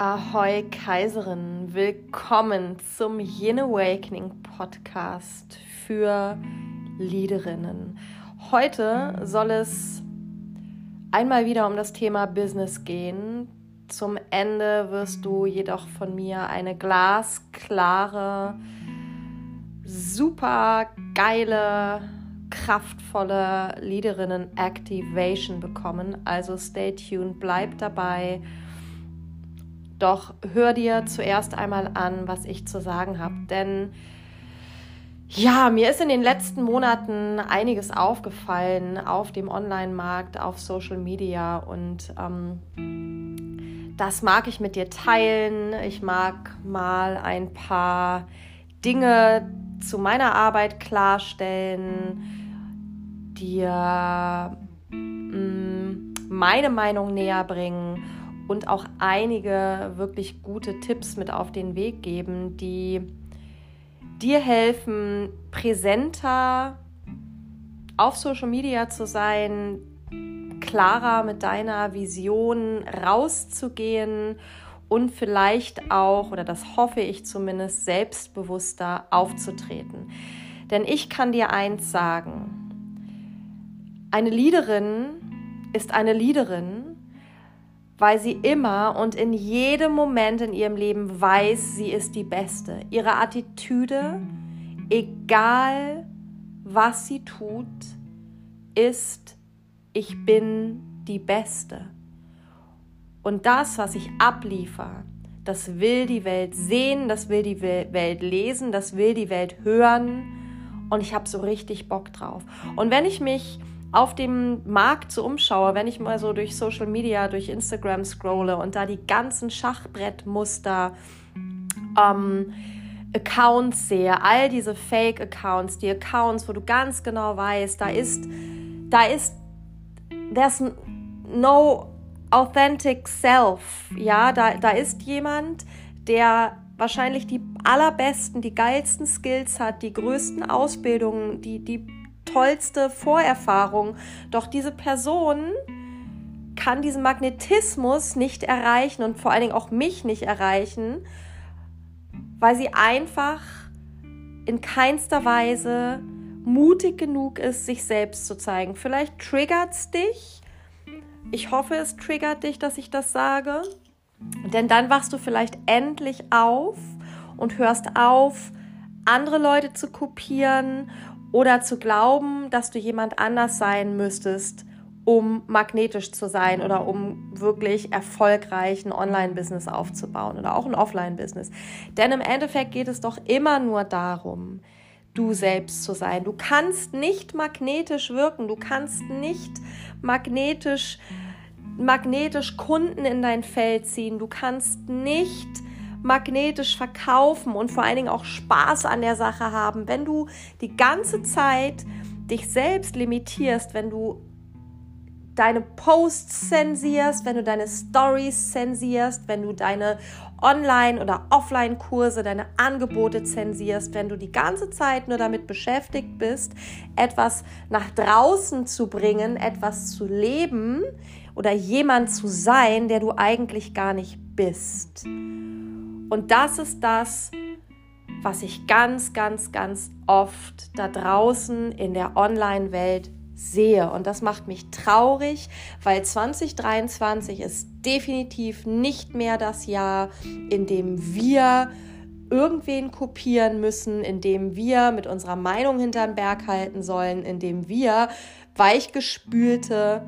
Ahoi Kaiserin, willkommen zum Yin Awakening Podcast für Leaderinnen. Heute soll es einmal wieder um das Thema Business gehen. Zum Ende wirst du jedoch von mir eine glasklare, super geile, kraftvolle Leaderinnen Activation bekommen. Also stay tuned, bleib dabei doch hör dir zuerst einmal an, was ich zu sagen habe. Denn ja, mir ist in den letzten Monaten einiges aufgefallen auf dem Online-Markt, auf Social Media und ähm, das mag ich mit dir teilen. Ich mag mal ein paar Dinge zu meiner Arbeit klarstellen, dir mm, meine Meinung näher bringen und auch einige wirklich gute Tipps mit auf den Weg geben, die dir helfen, präsenter auf Social Media zu sein, klarer mit deiner Vision rauszugehen und vielleicht auch, oder das hoffe ich zumindest, selbstbewusster aufzutreten. Denn ich kann dir eins sagen, eine Leaderin ist eine Leaderin, weil sie immer und in jedem Moment in ihrem Leben weiß, sie ist die Beste. Ihre Attitüde, egal was sie tut, ist, ich bin die Beste. Und das, was ich abliefer, das will die Welt sehen, das will die Welt lesen, das will die Welt hören. Und ich habe so richtig Bock drauf. Und wenn ich mich auf dem Markt so umschaue, wenn ich mal so durch Social Media, durch Instagram scrolle und da die ganzen Schachbrettmuster, ähm, Accounts sehe, all diese Fake-Accounts, die Accounts, wo du ganz genau weißt, da ist, da ist, there's no authentic self, ja, da, da ist jemand, der wahrscheinlich die allerbesten, die geilsten Skills hat, die größten Ausbildungen, die, die tollste Vorerfahrung. Doch diese Person kann diesen Magnetismus nicht erreichen und vor allen Dingen auch mich nicht erreichen, weil sie einfach in keinster Weise mutig genug ist, sich selbst zu zeigen. Vielleicht triggert es dich. Ich hoffe, es triggert dich, dass ich das sage. Denn dann wachst du vielleicht endlich auf und hörst auf, andere Leute zu kopieren oder zu glauben, dass du jemand anders sein müsstest, um magnetisch zu sein oder um wirklich erfolgreich ein Online-Business aufzubauen oder auch ein Offline-Business. Denn im Endeffekt geht es doch immer nur darum, du selbst zu sein. Du kannst nicht magnetisch wirken, du kannst nicht magnetisch magnetisch Kunden in dein Feld ziehen, du kannst nicht magnetisch verkaufen und vor allen Dingen auch Spaß an der Sache haben, wenn du die ganze Zeit dich selbst limitierst, wenn du deine Posts zensierst, wenn du deine Stories zensierst, wenn du deine Online- oder Offline-Kurse, deine Angebote zensierst, wenn du die ganze Zeit nur damit beschäftigt bist, etwas nach draußen zu bringen, etwas zu leben oder jemand zu sein, der du eigentlich gar nicht bist. Und das ist das, was ich ganz, ganz, ganz oft da draußen in der Online-Welt sehe. Und das macht mich traurig, weil 2023 ist definitiv nicht mehr das Jahr, in dem wir irgendwen kopieren müssen, in dem wir mit unserer Meinung hinterm Berg halten sollen, in dem wir weichgespülte,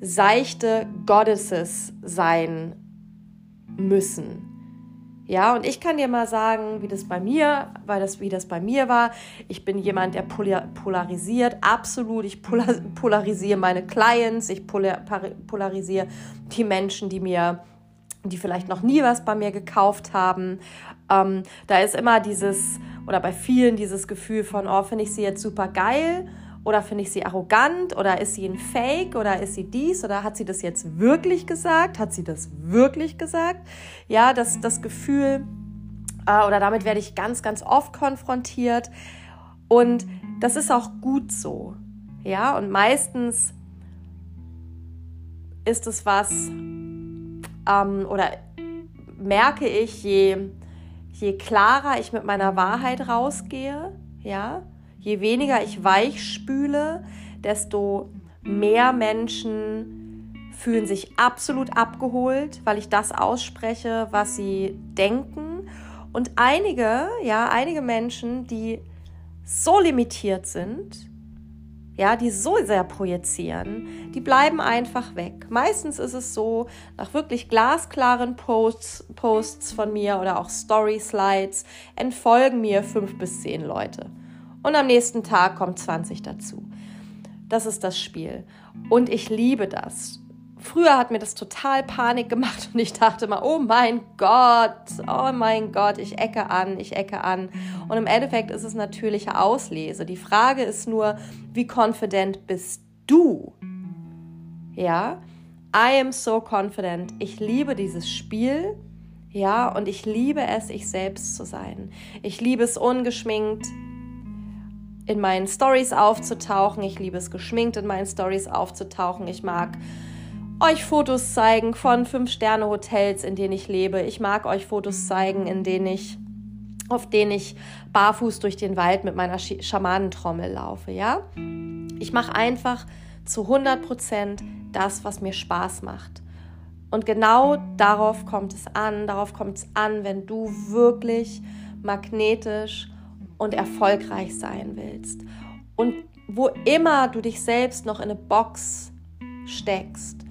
seichte Goddesses sein müssen. Ja, und ich kann dir mal sagen, wie das bei mir, weil das, wie das bei mir war. Ich bin jemand, der polarisiert, absolut. Ich polarisiere meine Clients, ich polarisiere die Menschen, die mir, die vielleicht noch nie was bei mir gekauft haben. Ähm, da ist immer dieses, oder bei vielen dieses Gefühl von, oh, finde ich sie jetzt super geil oder finde ich sie arrogant? Oder ist sie ein Fake? Oder ist sie dies? Oder hat sie das jetzt wirklich gesagt? Hat sie das wirklich gesagt? Ja, das, das Gefühl, äh, oder damit werde ich ganz, ganz oft konfrontiert. Und das ist auch gut so. Ja, und meistens ist es was, ähm, oder merke ich, je, je klarer ich mit meiner Wahrheit rausgehe, ja, je weniger ich weich spüle, desto mehr Menschen fühlen sich absolut abgeholt, weil ich das ausspreche, was sie denken. Und einige, ja, einige Menschen, die so limitiert sind, ja, die so sehr projizieren, die bleiben einfach weg. Meistens ist es so, nach wirklich glasklaren Posts, Posts von mir oder auch Story-Slides entfolgen mir fünf bis zehn Leute. Und am nächsten Tag kommen 20 dazu. Das ist das Spiel. Und ich liebe das. Früher hat mir das total Panik gemacht und ich dachte mal, oh mein Gott, oh mein Gott, ich ecke an, ich ecke an. Und im Endeffekt ist es natürliche Auslese. Die Frage ist nur, wie confident bist du? Ja, I am so confident. Ich liebe dieses Spiel. Ja, und ich liebe es, ich selbst zu sein. Ich liebe es ungeschminkt in meinen Stories aufzutauchen. Ich liebe es geschminkt in meinen Stories aufzutauchen. Ich mag euch Fotos zeigen von Fünf-Sterne-Hotels, in denen ich lebe. Ich mag euch Fotos zeigen, in denen ich, auf denen ich barfuß durch den Wald mit meiner Schamanentrommel laufe, ja? Ich mache einfach zu 100 Prozent das, was mir Spaß macht. Und genau darauf kommt es an, darauf kommt es an, wenn du wirklich magnetisch und erfolgreich sein willst. Und wo immer du dich selbst noch in eine Box steckst,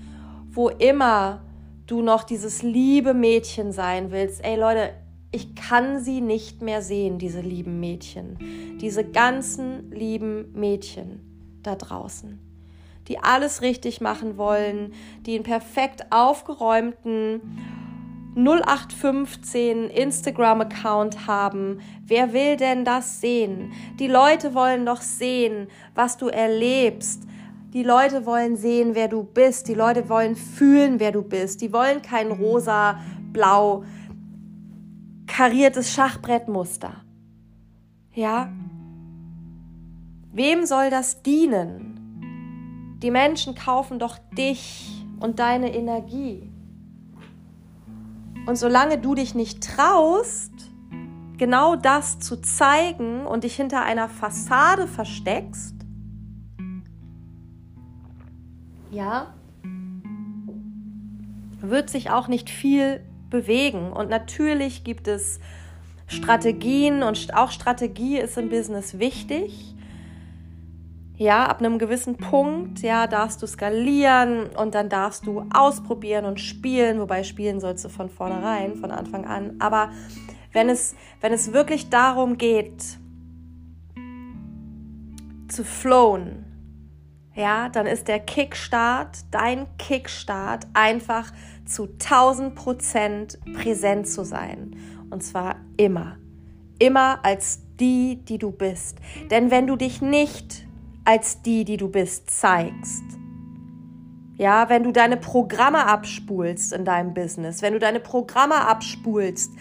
wo immer du noch dieses liebe Mädchen sein willst, ey Leute, ich kann sie nicht mehr sehen, diese lieben Mädchen. Diese ganzen lieben Mädchen da draußen, die alles richtig machen wollen, die einen perfekt aufgeräumten 0815 Instagram-Account haben. Wer will denn das sehen? Die Leute wollen doch sehen, was du erlebst, die Leute wollen sehen, wer du bist. Die Leute wollen fühlen, wer du bist. Die wollen kein rosa, blau, kariertes Schachbrettmuster. Ja? Wem soll das dienen? Die Menschen kaufen doch dich und deine Energie. Und solange du dich nicht traust, genau das zu zeigen und dich hinter einer Fassade versteckst, ja, wird sich auch nicht viel bewegen. Und natürlich gibt es Strategien und auch Strategie ist im Business wichtig. Ja, ab einem gewissen Punkt, ja, darfst du skalieren und dann darfst du ausprobieren und spielen, wobei spielen sollst du von vornherein, von Anfang an. Aber wenn es, wenn es wirklich darum geht, zu flowen, ja, dann ist der Kickstart, dein Kickstart, einfach zu 1000 Prozent präsent zu sein. Und zwar immer. Immer als die, die du bist. Denn wenn du dich nicht als die, die du bist, zeigst, ja, wenn du deine Programme abspulst in deinem Business, wenn du deine Programme abspulst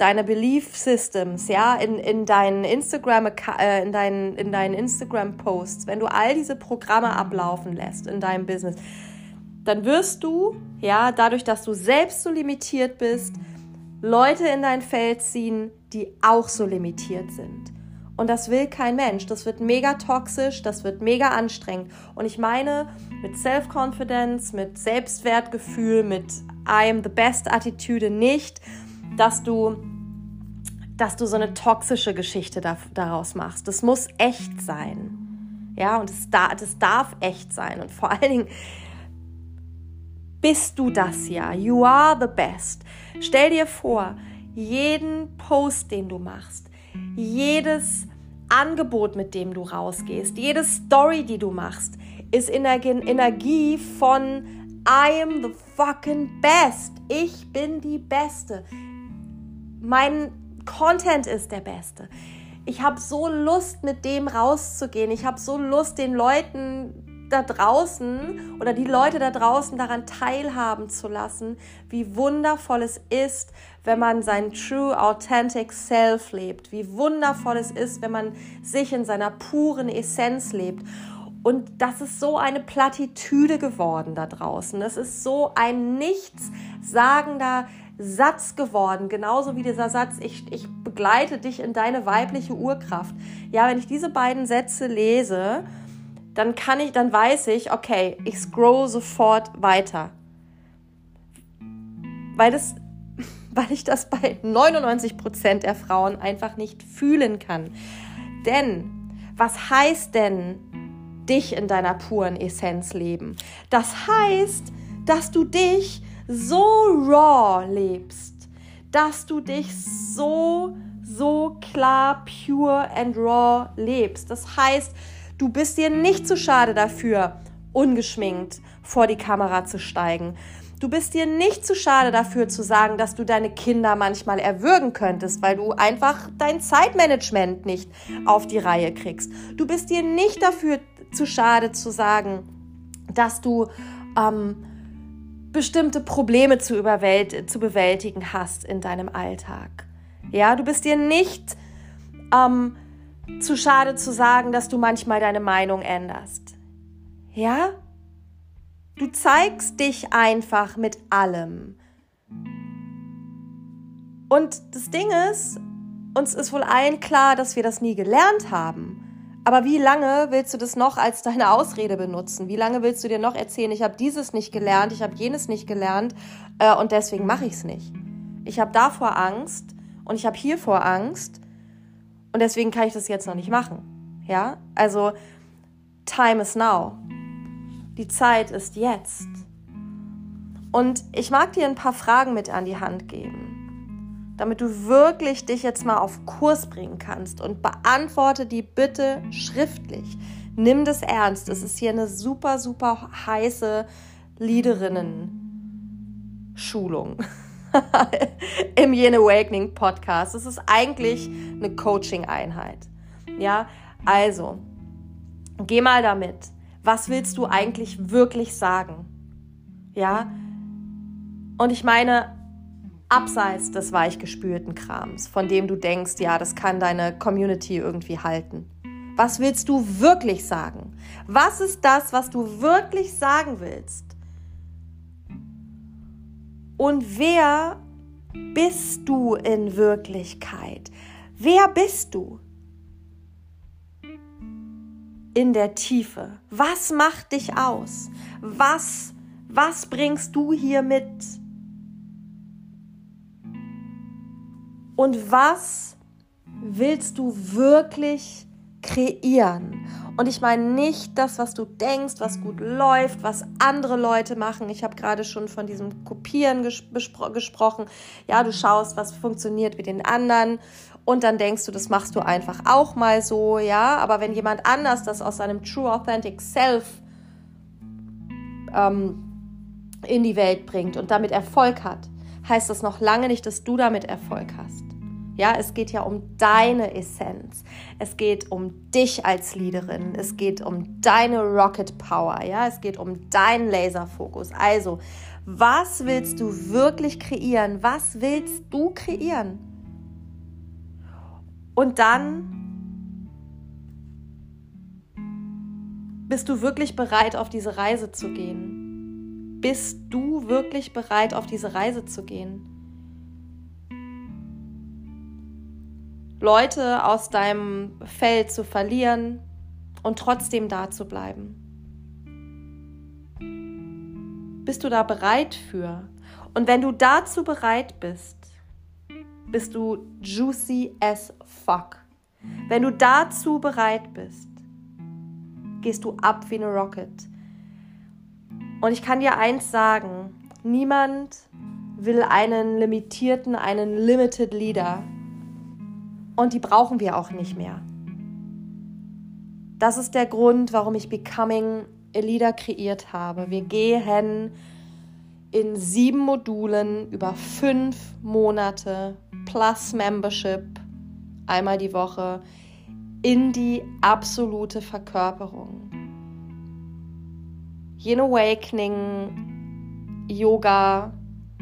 deine Belief Systems, ja, in, in deinen Instagram, äh, in deinen, in deinen Instagram Posts, wenn du all diese Programme ablaufen lässt in deinem Business, dann wirst du, ja, dadurch, dass du selbst so limitiert bist, Leute in dein Feld ziehen, die auch so limitiert sind. Und das will kein Mensch. Das wird mega toxisch, das wird mega anstrengend. Und ich meine mit Self-Confidence, mit Selbstwertgefühl, mit I am the best Attitüde nicht, dass du dass du so eine toxische Geschichte da, daraus machst. Das muss echt sein. Ja, und es da, das darf echt sein. Und vor allen Dingen bist du das ja. You are the best. Stell dir vor, jeden Post, den du machst, jedes Angebot, mit dem du rausgehst, jede Story, die du machst, ist Energie von I am the fucking best. Ich bin die Beste. Mein Content ist der beste. Ich habe so Lust, mit dem rauszugehen. Ich habe so Lust, den Leuten da draußen oder die Leute da draußen daran teilhaben zu lassen, wie wundervoll es ist, wenn man sein true, authentic Self lebt. Wie wundervoll es ist, wenn man sich in seiner puren Essenz lebt. Und das ist so eine Plattitüde geworden da draußen. Das ist so ein nichtssagender Satz geworden. Genauso wie dieser Satz, ich, ich begleite dich in deine weibliche Urkraft. Ja, wenn ich diese beiden Sätze lese, dann kann ich, dann weiß ich, okay, ich scroll sofort weiter. Weil das, weil ich das bei 99 Prozent der Frauen einfach nicht fühlen kann. Denn was heißt denn dich in deiner puren Essenz leben. Das heißt, dass du dich so raw lebst, dass du dich so, so klar, pure and raw lebst. Das heißt, du bist dir nicht zu schade dafür, ungeschminkt vor die Kamera zu steigen. Du bist dir nicht zu schade dafür zu sagen, dass du deine Kinder manchmal erwürgen könntest, weil du einfach dein Zeitmanagement nicht auf die Reihe kriegst. Du bist dir nicht dafür zu schade zu sagen, dass du ähm, bestimmte Probleme zu, zu bewältigen hast in deinem Alltag. Ja, du bist dir nicht ähm, zu schade zu sagen, dass du manchmal deine Meinung änderst. Ja? Du zeigst dich einfach mit allem. Und das Ding ist, uns ist wohl allen klar, dass wir das nie gelernt haben. Aber wie lange willst du das noch als deine Ausrede benutzen? Wie lange willst du dir noch erzählen, ich habe dieses nicht gelernt, ich habe jenes nicht gelernt äh, und deswegen mache ich es nicht? Ich habe davor Angst und ich habe hiervor Angst und deswegen kann ich das jetzt noch nicht machen. Ja, also time is now. Die Zeit ist jetzt. Und ich mag dir ein paar Fragen mit an die Hand geben damit du wirklich dich jetzt mal auf Kurs bringen kannst und beantworte die bitte schriftlich. Nimm das ernst. Es ist hier eine super, super heiße Leaderinnen-Schulung im Yen Awakening Podcast. Es ist eigentlich eine Coaching-Einheit. Ja, also, geh mal damit. Was willst du eigentlich wirklich sagen? Ja, und ich meine, abseits des weichgespülten Krams, von dem du denkst, ja, das kann deine Community irgendwie halten. Was willst du wirklich sagen? Was ist das, was du wirklich sagen willst? Und wer bist du in Wirklichkeit? Wer bist du? In der Tiefe. Was macht dich aus? Was, was bringst du hier mit? und was willst du wirklich kreieren? Und ich meine nicht das, was du denkst, was gut läuft, was andere Leute machen. Ich habe gerade schon von diesem Kopieren ges gesprochen. Ja, du schaust, was funktioniert mit den anderen und dann denkst du, das machst du einfach auch mal so, ja. Aber wenn jemand anders das aus seinem True Authentic Self ähm, in die Welt bringt und damit Erfolg hat, heißt das noch lange nicht, dass du damit Erfolg hast. Ja, es geht ja um deine Essenz. Es geht um dich als Leaderin. Es geht um deine Rocket Power. Ja, es geht um deinen Laserfokus. Also, was willst du wirklich kreieren? Was willst du kreieren? Und dann bist du wirklich bereit, auf diese Reise zu gehen? Bist du wirklich bereit, auf diese Reise zu gehen? Leute aus deinem Feld zu verlieren und trotzdem da zu bleiben? Bist du da bereit für? Und wenn du dazu bereit bist, bist du juicy as fuck. Wenn du dazu bereit bist, gehst du ab wie eine Rocket. Und ich kann dir eins sagen, niemand will einen limitierten, einen limited Leader und die brauchen wir auch nicht mehr. Das ist der Grund, warum ich Becoming a Leader kreiert habe. Wir gehen in sieben Modulen über fünf Monate plus Membership einmal die Woche in die absolute Verkörperung. Yin Awakening, Yoga,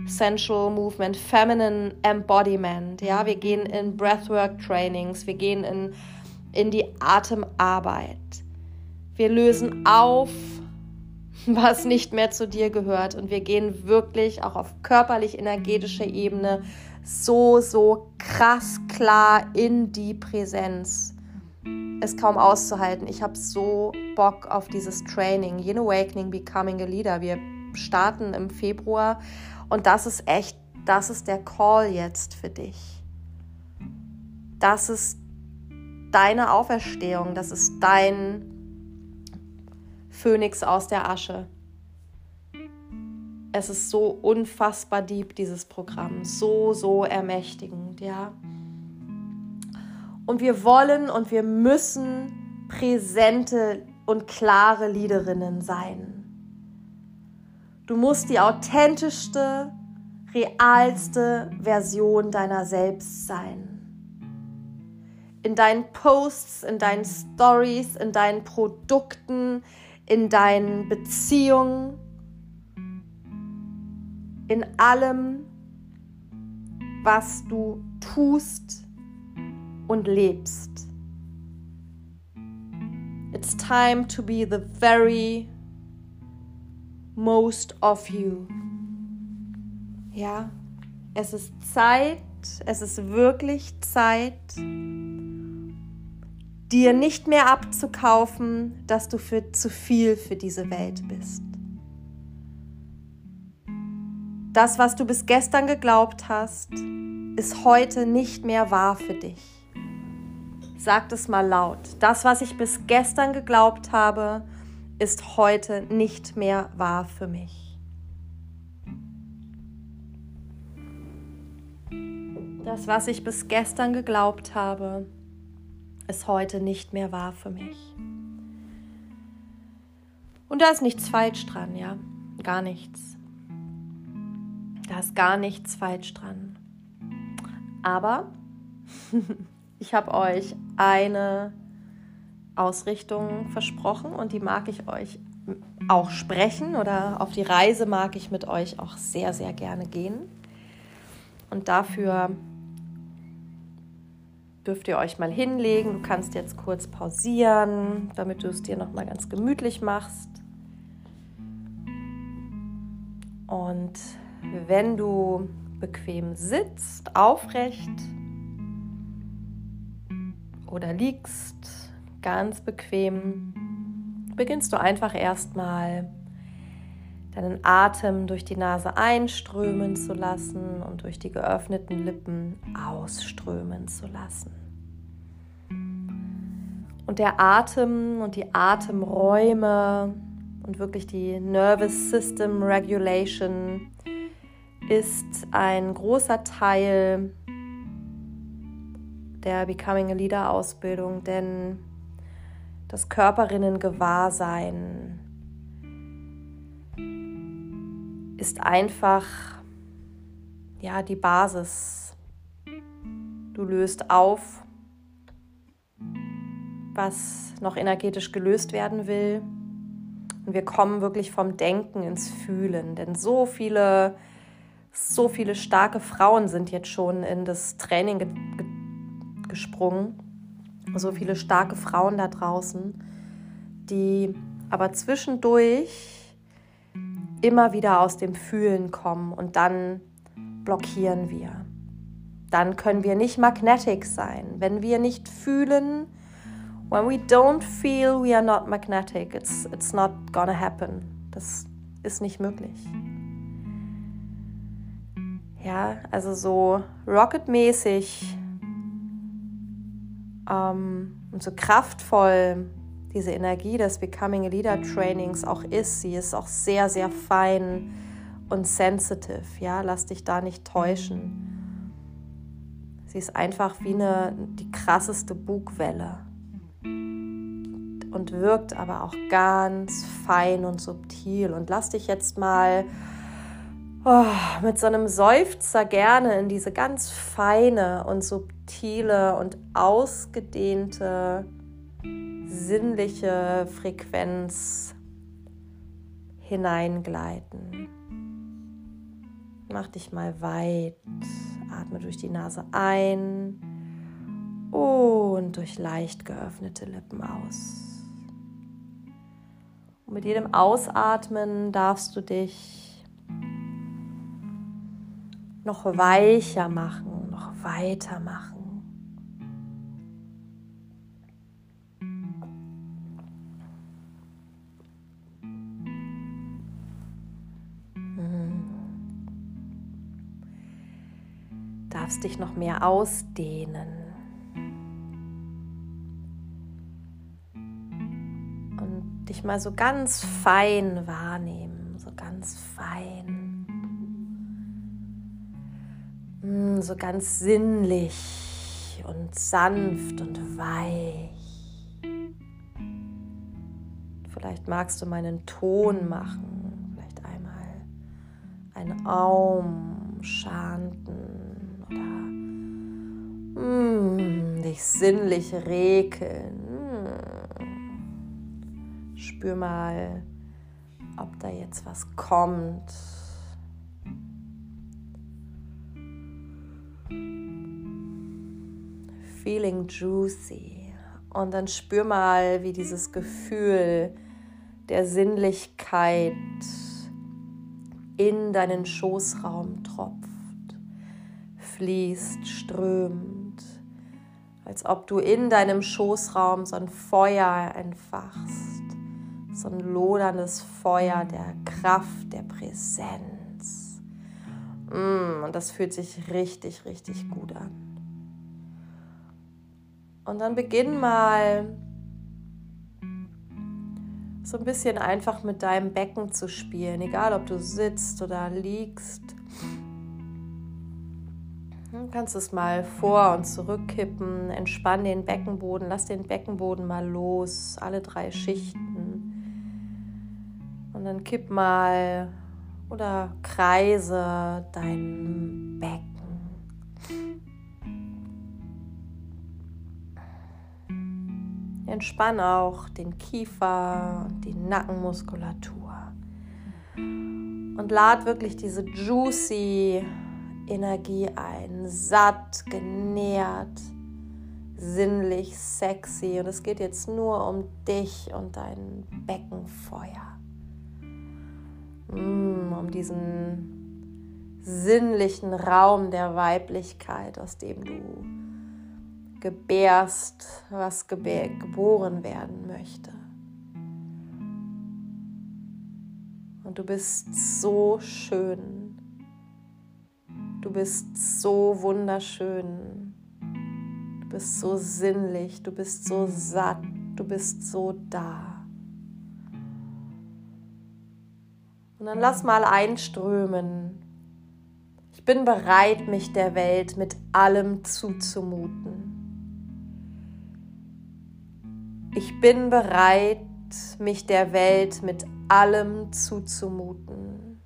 Sensual Movement, Feminine Embodiment. Ja, wir gehen in Breathwork Trainings, wir gehen in, in die Atemarbeit. Wir lösen auf, was nicht mehr zu dir gehört. Und wir gehen wirklich auch auf körperlich-energetischer Ebene so, so krass klar in die Präsenz. Es kaum auszuhalten. Ich habe so Bock auf dieses Training. Yin Awakening, Becoming a Leader. Wir starten im Februar und das ist echt, das ist der Call jetzt für dich. Das ist deine Auferstehung, das ist dein Phönix aus der Asche. Es ist so unfassbar deep, dieses Programm. So, so ermächtigend, ja. Und wir wollen und wir müssen präsente und klare Leaderinnen sein. Du musst die authentischste, realste Version deiner selbst sein. In deinen Posts, in deinen Stories, in deinen Produkten, in deinen Beziehungen, in allem, was du tust und lebst. It's time to be the very most of you. Ja, es ist Zeit, es ist wirklich Zeit, dir nicht mehr abzukaufen, dass du für zu viel für diese Welt bist. Das, was du bis gestern geglaubt hast, ist heute nicht mehr wahr für dich. Sag es mal laut. Das, was ich bis gestern geglaubt habe, ist heute nicht mehr wahr für mich. Das, was ich bis gestern geglaubt habe, ist heute nicht mehr wahr für mich. Und da ist nichts falsch dran, ja, gar nichts. Da ist gar nichts falsch dran. Aber ich habe euch eine Ausrichtung versprochen und die mag ich euch auch sprechen oder auf die Reise mag ich mit euch auch sehr, sehr gerne gehen. Und dafür dürft ihr euch mal hinlegen. Du kannst jetzt kurz pausieren, damit du es dir noch mal ganz gemütlich machst. Und wenn du bequem sitzt, aufrecht oder liegst, ganz bequem beginnst du einfach erstmal deinen Atem durch die Nase einströmen zu lassen und durch die geöffneten Lippen ausströmen zu lassen. Und der Atem und die Atemräume und wirklich die Nervous System Regulation ist ein großer Teil der Becoming a Leader Ausbildung, denn das Körperinnen-Gewahrsein ist einfach ja die Basis. Du löst auf, was noch energetisch gelöst werden will. Und wir kommen wirklich vom Denken ins Fühlen, denn so viele so viele starke Frauen sind jetzt schon in das Training ge gesprungen so viele starke Frauen da draußen, die aber zwischendurch immer wieder aus dem Fühlen kommen und dann blockieren wir. Dann können wir nicht magnetic sein. Wenn wir nicht fühlen, when we don't feel, we are not magnetic. It's, it's not gonna happen. Das ist nicht möglich. Ja, also so rocketmäßig ähm, und so kraftvoll diese Energie des Becoming a Leader Trainings auch ist. Sie ist auch sehr, sehr fein und sensitive. Ja, lass dich da nicht täuschen. Sie ist einfach wie eine, die krasseste Bugwelle und wirkt aber auch ganz fein und subtil. Und lass dich jetzt mal oh, mit so einem Seufzer gerne in diese ganz feine und subtile und ausgedehnte sinnliche Frequenz hineingleiten. Mach dich mal weit, atme durch die Nase ein und durch leicht geöffnete Lippen aus. Und mit jedem Ausatmen darfst du dich noch weicher machen, noch weiter machen. darfst dich noch mehr ausdehnen. Und dich mal so ganz fein wahrnehmen, so ganz fein. So ganz sinnlich und sanft und weich. Vielleicht magst du meinen Ton machen, vielleicht einmal ein Aum, Schanten oder mm, dich sinnlich rekeln. Mm. Spür mal, ob da jetzt was kommt. Feeling juicy. Und dann spür mal, wie dieses Gefühl der Sinnlichkeit in deinen Schoßraum tropft fließt, strömt, als ob du in deinem Schoßraum so ein Feuer entfachst, so ein loderndes Feuer der Kraft, der Präsenz. Mm, und das fühlt sich richtig, richtig gut an. Und dann beginn mal so ein bisschen einfach mit deinem Becken zu spielen, egal ob du sitzt oder liegst. Du kannst es mal vor und zurück kippen, entspann den Beckenboden, lass den Beckenboden mal los, alle drei Schichten. Und dann kipp mal oder kreise dein Becken. Entspann auch den Kiefer und die Nackenmuskulatur. Und lad wirklich diese juicy Energie ein, satt, genährt, sinnlich, sexy. Und es geht jetzt nur um dich und dein Beckenfeuer. Mm, um diesen sinnlichen Raum der Weiblichkeit, aus dem du gebärst, was geboren werden möchte. Und du bist so schön Du bist so wunderschön. Du bist so sinnlich. Du bist so satt. Du bist so da. Und dann lass mal einströmen. Ich bin bereit, mich der Welt mit allem zuzumuten. Ich bin bereit, mich der Welt mit allem zuzumuten.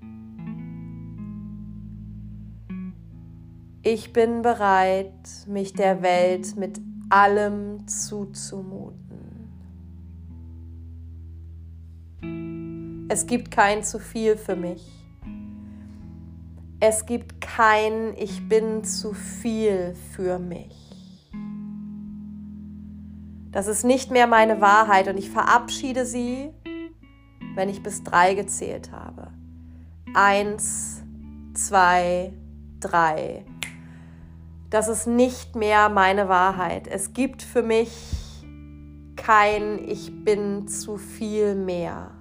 Ich bin bereit, mich der Welt mit allem zuzumuten. Es gibt kein zu viel für mich. Es gibt kein Ich bin zu viel für mich. Das ist nicht mehr meine Wahrheit und ich verabschiede sie, wenn ich bis drei gezählt habe. Eins, zwei, drei das ist nicht mehr meine Wahrheit. Es gibt für mich kein Ich bin zu viel mehr.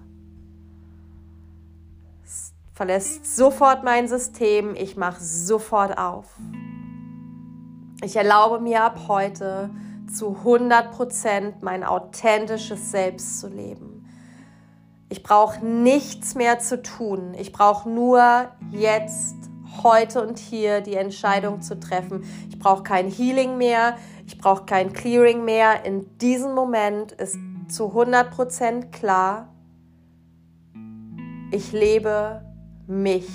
Es verlässt sofort mein System, ich mache sofort auf. Ich erlaube mir ab heute zu 100% mein authentisches Selbst zu leben. Ich brauche nichts mehr zu tun. Ich brauche nur jetzt heute und hier die Entscheidung zu treffen. Ich brauche kein Healing mehr, ich brauche kein Clearing mehr. In diesem Moment ist zu 100% klar, ich lebe mich.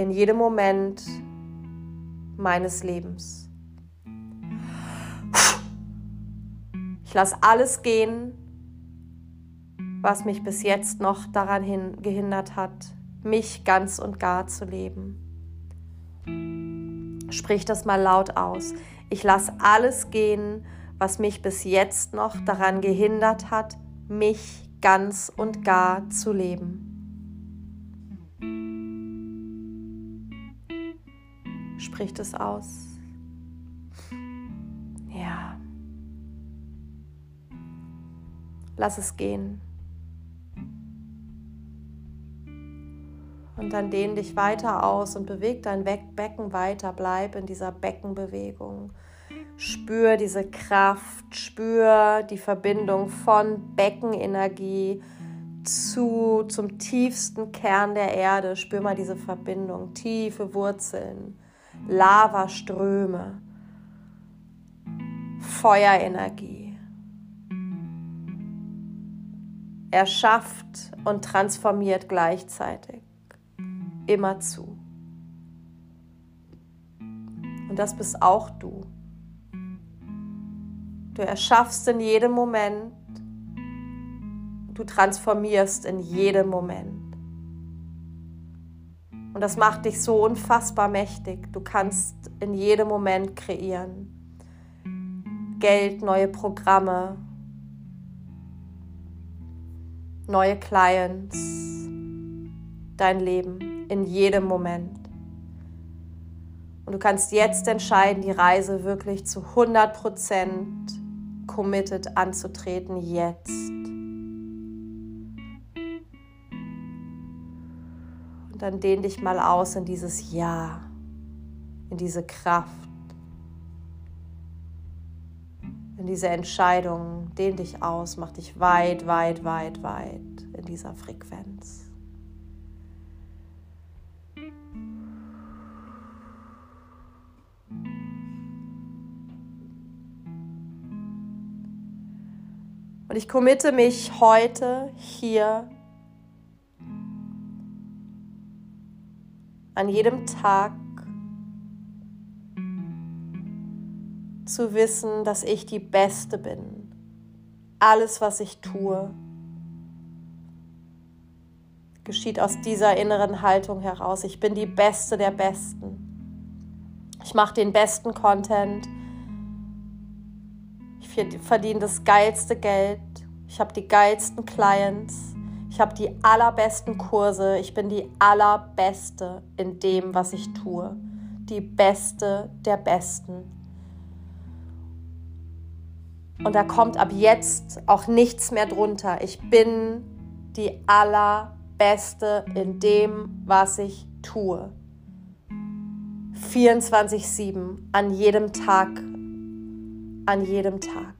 In jedem Moment meines Lebens. Ich lasse alles gehen, was mich bis jetzt noch daran hin, gehindert hat, mich ganz und gar zu leben. Sprich das mal laut aus. Ich lasse alles gehen, was mich bis jetzt noch daran gehindert hat, mich ganz und gar zu leben. Spricht es aus. Ja. Lass es gehen. Und dann dehn dich weiter aus und beweg dein Becken weiter. Bleib in dieser Beckenbewegung. Spür diese Kraft, spür die Verbindung von Beckenenergie zu, zum tiefsten Kern der Erde. Spür mal diese Verbindung, tiefe Wurzeln, Lavaströme, Feuerenergie. Er schafft und transformiert gleichzeitig immer zu. Und das bist auch du. Du erschaffst in jedem Moment, du transformierst in jedem Moment. Und das macht dich so unfassbar mächtig. Du kannst in jedem Moment kreieren. Geld, neue Programme, neue Clients, dein Leben in jedem Moment. Und du kannst jetzt entscheiden, die Reise wirklich zu 100% committed anzutreten, jetzt. Dann dehn dich mal aus in dieses Ja, in diese Kraft, in diese Entscheidung. Dehn dich aus, mach dich weit, weit, weit, weit in dieser Frequenz. Und ich committe mich heute hier an jedem Tag zu wissen, dass ich die Beste bin. Alles, was ich tue, geschieht aus dieser inneren Haltung heraus. Ich bin die Beste der Besten. Ich mache den besten Content verdiene das geilste Geld, ich habe die geilsten Clients, ich habe die allerbesten Kurse, ich bin die allerbeste in dem, was ich tue, die beste der Besten. Und da kommt ab jetzt auch nichts mehr drunter. Ich bin die allerbeste in dem, was ich tue. 24-7 an jedem Tag an jedem Tag,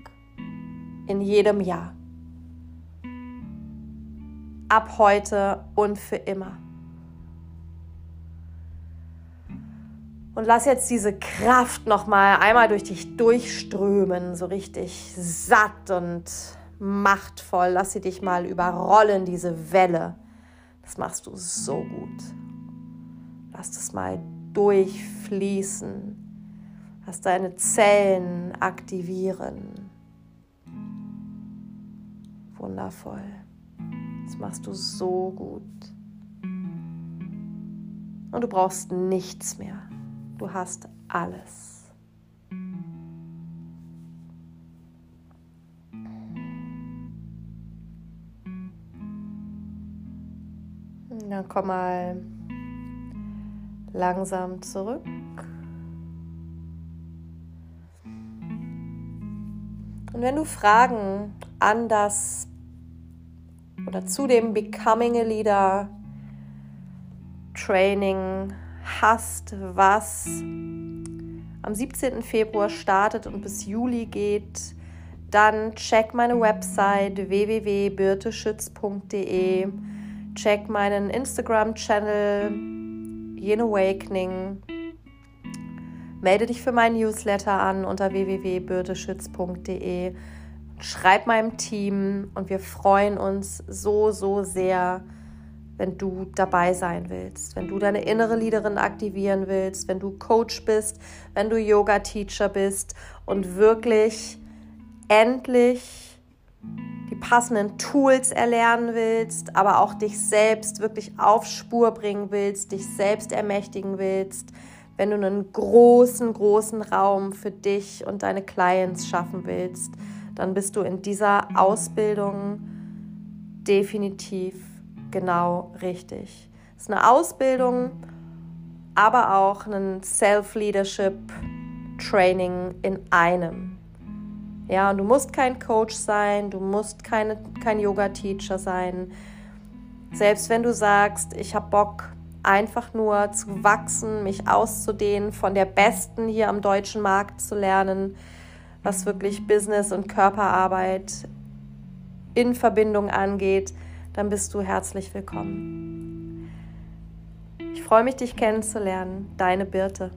in jedem Jahr. Ab heute und für immer. Und lass jetzt diese Kraft noch mal einmal durch dich durchströmen, so richtig satt und machtvoll. Lass sie dich mal überrollen, diese Welle. Das machst du so gut. Lass das mal durchfließen Lass deine Zellen aktivieren. Wundervoll. Das machst du so gut. Und du brauchst nichts mehr. Du hast alles. Dann komm mal langsam zurück. Und wenn du Fragen an das oder zu dem Becoming a Leader Training hast, was am 17. Februar startet und bis Juli geht, dann check meine Website www.birteschütz.de, check meinen Instagram-Channel Yin Awakening Melde dich für meinen Newsletter an unter www.bürdeschütz.de. Schreib meinem Team und wir freuen uns so, so sehr, wenn du dabei sein willst, wenn du deine innere Leaderin aktivieren willst, wenn du Coach bist, wenn du Yoga-Teacher bist und wirklich endlich die passenden Tools erlernen willst, aber auch dich selbst wirklich auf Spur bringen willst, dich selbst ermächtigen willst wenn du einen großen, großen Raum für dich und deine Clients schaffen willst, dann bist du in dieser Ausbildung definitiv genau richtig. Es ist eine Ausbildung, aber auch ein Self-Leadership-Training in einem. Ja, und du musst kein Coach sein, du musst keine, kein Yoga-Teacher sein. Selbst wenn du sagst, ich habe Bock, einfach nur zu wachsen, mich auszudehnen, von der Besten hier am deutschen Markt zu lernen, was wirklich Business und Körperarbeit in Verbindung angeht, dann bist du herzlich willkommen. Ich freue mich, dich kennenzulernen. Deine Birte.